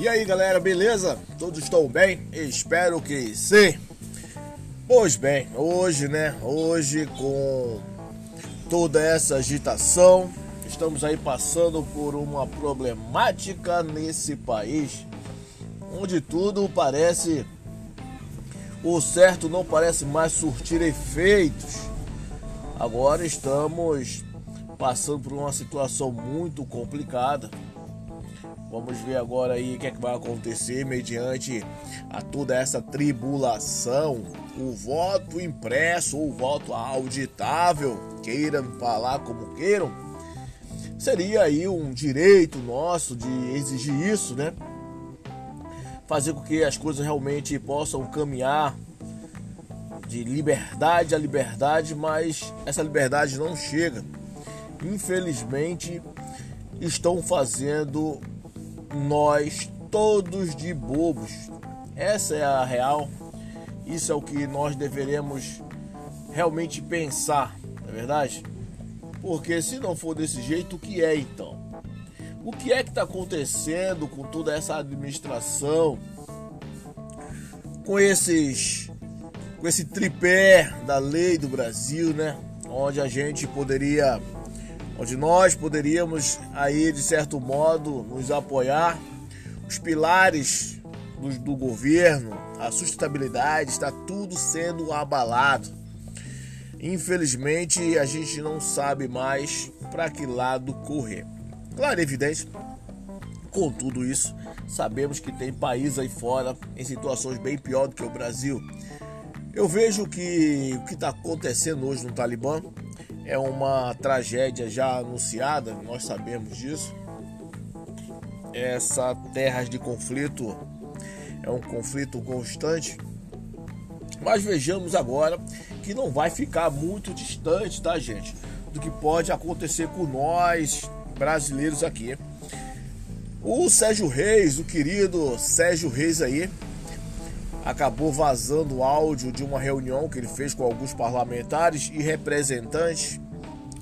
E aí galera, beleza? Todos estão bem? Espero que sim. Pois bem, hoje né, hoje com toda essa agitação, estamos aí passando por uma problemática nesse país, onde tudo parece, o certo não parece mais surtir efeitos. Agora estamos passando por uma situação muito complicada Vamos ver agora aí o que, é que vai acontecer mediante a toda essa tribulação. O voto impresso ou o voto auditável, queiram falar como queiram, seria aí um direito nosso de exigir isso, né? Fazer com que as coisas realmente possam caminhar de liberdade a liberdade, mas essa liberdade não chega. Infelizmente, estão fazendo nós todos de bobos. Essa é a real. Isso é o que nós deveremos realmente pensar, não é verdade? Porque se não for desse jeito, o que é então? O que é que está acontecendo com toda essa administração? Com esses com esse tripé da lei do Brasil, né? Onde a gente poderia onde nós poderíamos aí de certo modo nos apoiar. Os pilares do, do governo, a sustentabilidade está tudo sendo abalado. Infelizmente a gente não sabe mais para que lado correr. Claro, é evidente, com tudo isso, sabemos que tem países aí fora em situações bem pior do que o Brasil. Eu vejo que o que está acontecendo hoje no Talibã é uma tragédia já anunciada, nós sabemos disso. Essa terras de conflito é um conflito constante. Mas vejamos agora que não vai ficar muito distante, tá, gente? Do que pode acontecer com nós brasileiros aqui. O Sérgio Reis, o querido Sérgio Reis aí, acabou vazando áudio de uma reunião que ele fez com alguns parlamentares e representantes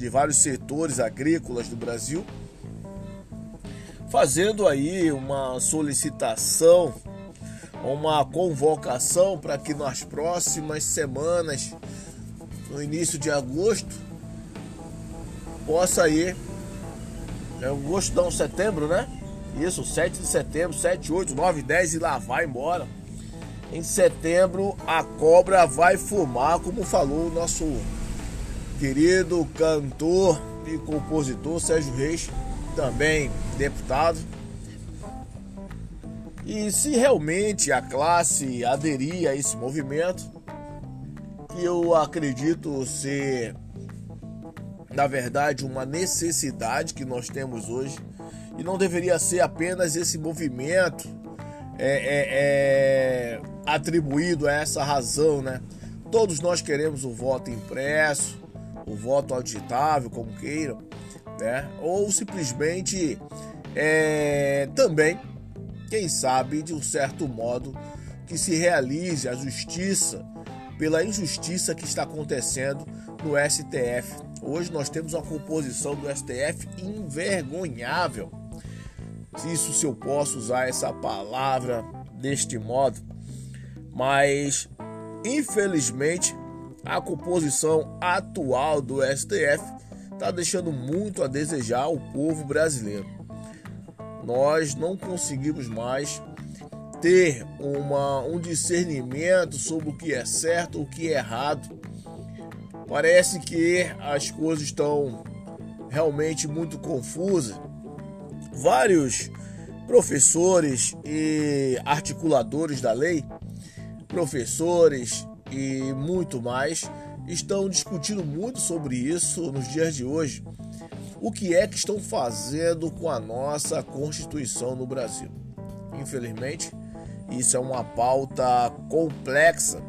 de vários setores agrícolas do Brasil, fazendo aí uma solicitação, uma convocação para que nas próximas semanas, no início de agosto, possa ir. É agosto não, setembro, né? Isso, 7 de setembro, 7, 8, 9, 10 e lá vai embora em setembro a cobra vai fumar, como falou o nosso querido cantor e compositor Sérgio Reis, também deputado. E se realmente a classe aderir a esse movimento, que eu acredito ser, na verdade, uma necessidade que nós temos hoje, e não deveria ser apenas esse movimento é, é, é atribuído a essa razão, né? Todos nós queremos o voto impresso, o voto auditável, como queiram, né? Ou simplesmente é, também, quem sabe, de um certo modo, que se realize a justiça pela injustiça que está acontecendo no STF. Hoje nós temos uma composição do STF envergonhável. Isso se eu posso usar essa palavra deste modo, mas infelizmente a composição atual do STF está deixando muito a desejar o povo brasileiro. Nós não conseguimos mais ter uma, um discernimento sobre o que é certo, o que é errado. Parece que as coisas estão realmente muito confusas. Vários professores e articuladores da lei professores e muito mais estão discutindo muito sobre isso nos dias de hoje. O que é que estão fazendo com a nossa Constituição no Brasil? Infelizmente, isso é uma pauta complexa.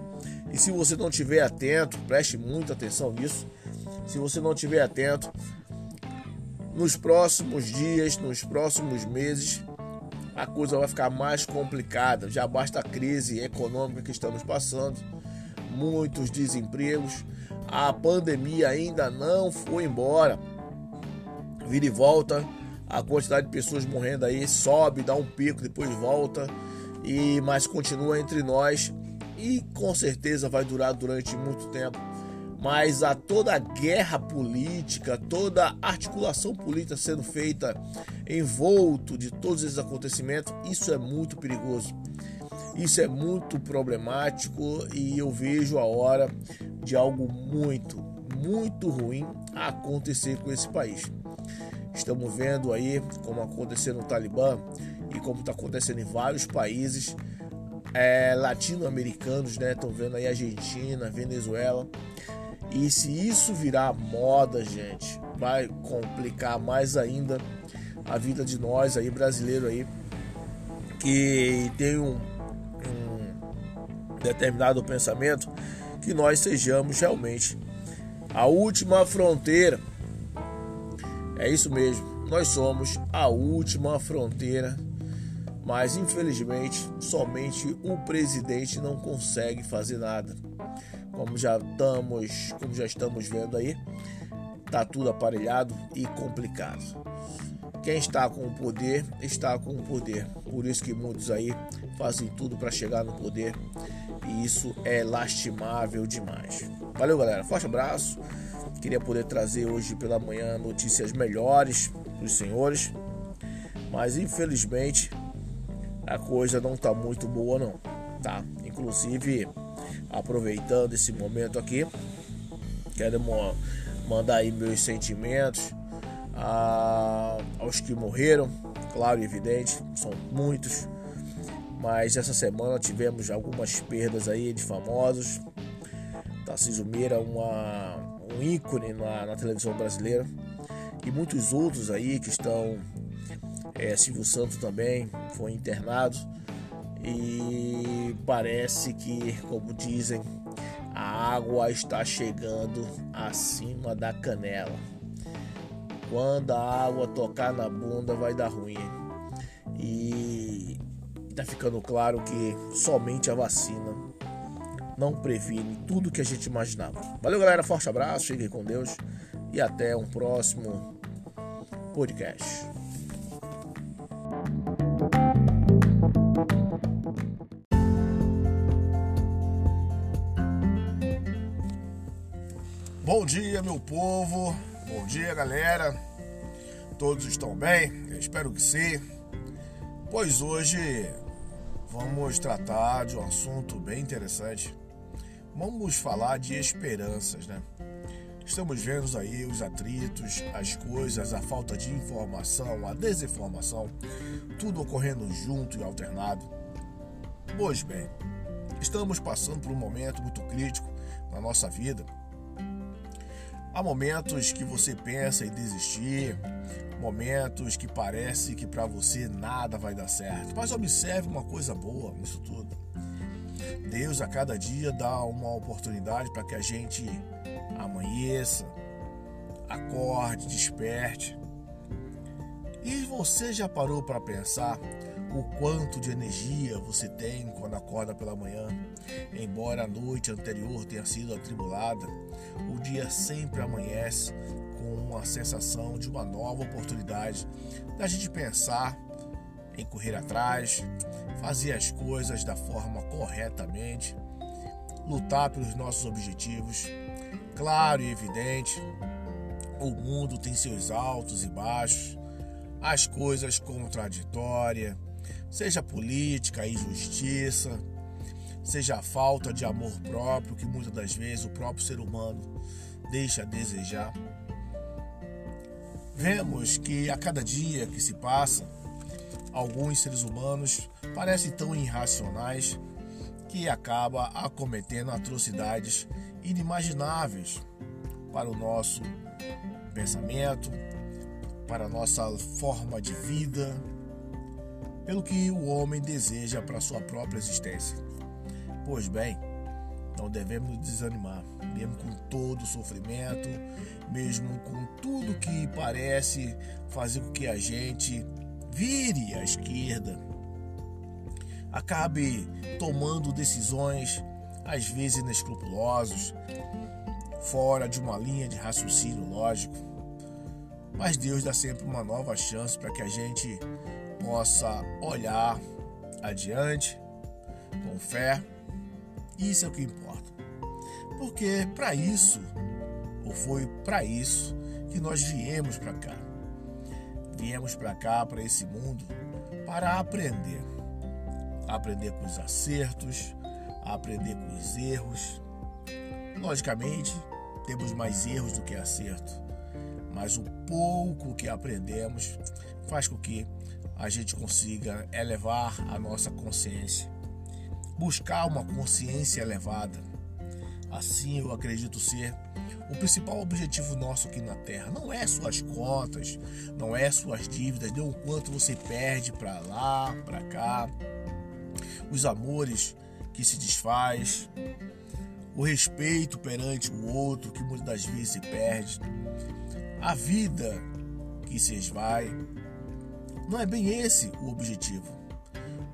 E se você não estiver atento, preste muita atenção nisso. Se você não estiver atento, nos próximos dias, nos próximos meses, a coisa vai ficar mais complicada. Já basta a crise econômica que estamos passando, muitos desempregos, a pandemia ainda não foi embora. Vira e volta, a quantidade de pessoas morrendo aí sobe, dá um pico, depois volta, e mas continua entre nós e com certeza vai durar durante muito tempo. Mas a toda a guerra política, toda articulação política sendo feita envolto de todos esses acontecimentos, isso é muito perigoso. Isso é muito problemático e eu vejo a hora de algo muito, muito ruim acontecer com esse país. Estamos vendo aí como aconteceu no Talibã e como está acontecendo em vários países é, latino-americanos, né? Estão vendo aí Argentina, Venezuela. E se isso virar moda, gente, vai complicar mais ainda a vida de nós aí brasileiro aí que tem um, determinado pensamento que nós sejamos realmente a última fronteira. É isso mesmo, nós somos a última fronteira, mas infelizmente somente o presidente não consegue fazer nada. Como já estamos, como já estamos vendo aí, tá tudo aparelhado e complicado. Quem está com o poder está com o poder. Por isso que muitos aí fazem tudo para chegar no poder e isso é lastimável demais. Valeu, galera. Forte abraço. Queria poder trazer hoje pela manhã notícias melhores os senhores, mas infelizmente a coisa não está muito boa não, tá? Inclusive aproveitando esse momento aqui, quero mandar aí meus sentimentos a, aos que morreram, claro e evidente, são muitos, mas essa semana tivemos algumas perdas aí de famosos. Tarcísio Meira, uma, um ícone na, na televisão brasileira, e muitos outros aí que estão. É, Silvio Santos também foi internado e parece que, como dizem, a água está chegando acima da canela. Quando a água tocar na bunda vai dar ruim. E está ficando claro que somente a vacina não previne tudo que a gente imaginava. Valeu, galera. Forte abraço, cheguei com Deus e até um próximo podcast. Bom dia, meu povo. Bom dia, galera. Todos estão bem? Eu espero que sim. Pois hoje vamos tratar de um assunto bem interessante. Vamos falar de esperanças, né? Estamos vendo aí os atritos, as coisas, a falta de informação, a desinformação, tudo ocorrendo junto e alternado. Pois bem, estamos passando por um momento muito crítico na nossa vida Há momentos que você pensa em desistir, momentos que parece que para você nada vai dar certo. Mas observe uma coisa boa nisso tudo. Deus a cada dia dá uma oportunidade para que a gente amanheça, acorde, desperte. E você já parou para pensar o quanto de energia você tem quando acorda pela manhã. Embora a noite anterior tenha sido atribulada, o dia sempre amanhece uma sensação de uma nova oportunidade da gente pensar em correr atrás, fazer as coisas da forma corretamente, lutar pelos nossos objetivos. Claro e evidente, o mundo tem seus altos e baixos, as coisas contraditórias, seja política e justiça, seja a falta de amor próprio que muitas das vezes o próprio ser humano deixa a desejar. Vemos que a cada dia que se passa, alguns seres humanos parecem tão irracionais que acaba acometendo atrocidades inimagináveis para o nosso pensamento, para a nossa forma de vida, pelo que o homem deseja para sua própria existência. Pois bem, não devemos desanimar, mesmo com todo o sofrimento, mesmo com tudo que parece fazer com que a gente vire à esquerda, acabe tomando decisões às vezes inescrupulosas, fora de uma linha de raciocínio lógico. Mas Deus dá sempre uma nova chance para que a gente possa olhar adiante com fé. Isso é o que importa. Porque para isso, ou foi para isso que nós viemos para cá. Viemos para cá, para esse mundo, para aprender. Aprender com os acertos, aprender com os erros. Logicamente, temos mais erros do que acerto, mas o pouco que aprendemos faz com que a gente consiga elevar a nossa consciência, buscar uma consciência elevada. Assim eu acredito ser o principal objetivo nosso aqui na Terra. Não é suas contas, não é suas dívidas, nem o quanto você perde para lá, para cá, os amores que se desfaz, o respeito perante o outro que muitas das vezes se perde, a vida que se esvai. Não é bem esse o objetivo.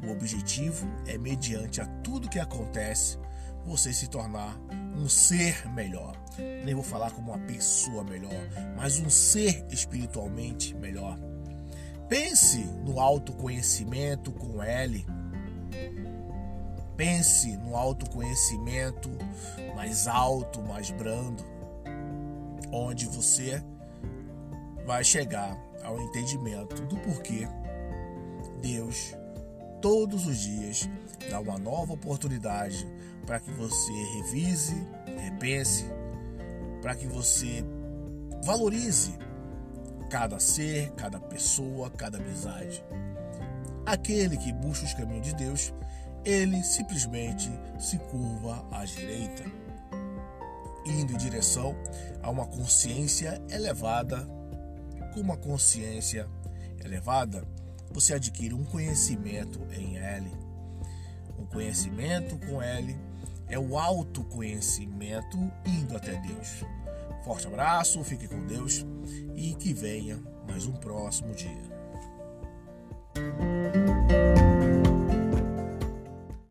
O objetivo é, mediante a tudo que acontece, você se tornar um ser melhor. Nem vou falar como uma pessoa melhor, mas um ser espiritualmente melhor. Pense no autoconhecimento com L Pense no autoconhecimento mais alto, mais brando, onde você vai chegar ao entendimento do porquê Deus todos os dias dá uma nova oportunidade para que você revise, repense, para que você valorize cada ser, cada pessoa, cada amizade. Aquele que busca os caminhos de Deus ele simplesmente se curva à direita, indo em direção a uma consciência elevada. Com uma consciência elevada, você adquire um conhecimento em L. Um conhecimento com L é o autoconhecimento indo até Deus. Forte abraço, fique com Deus e que venha mais um próximo dia.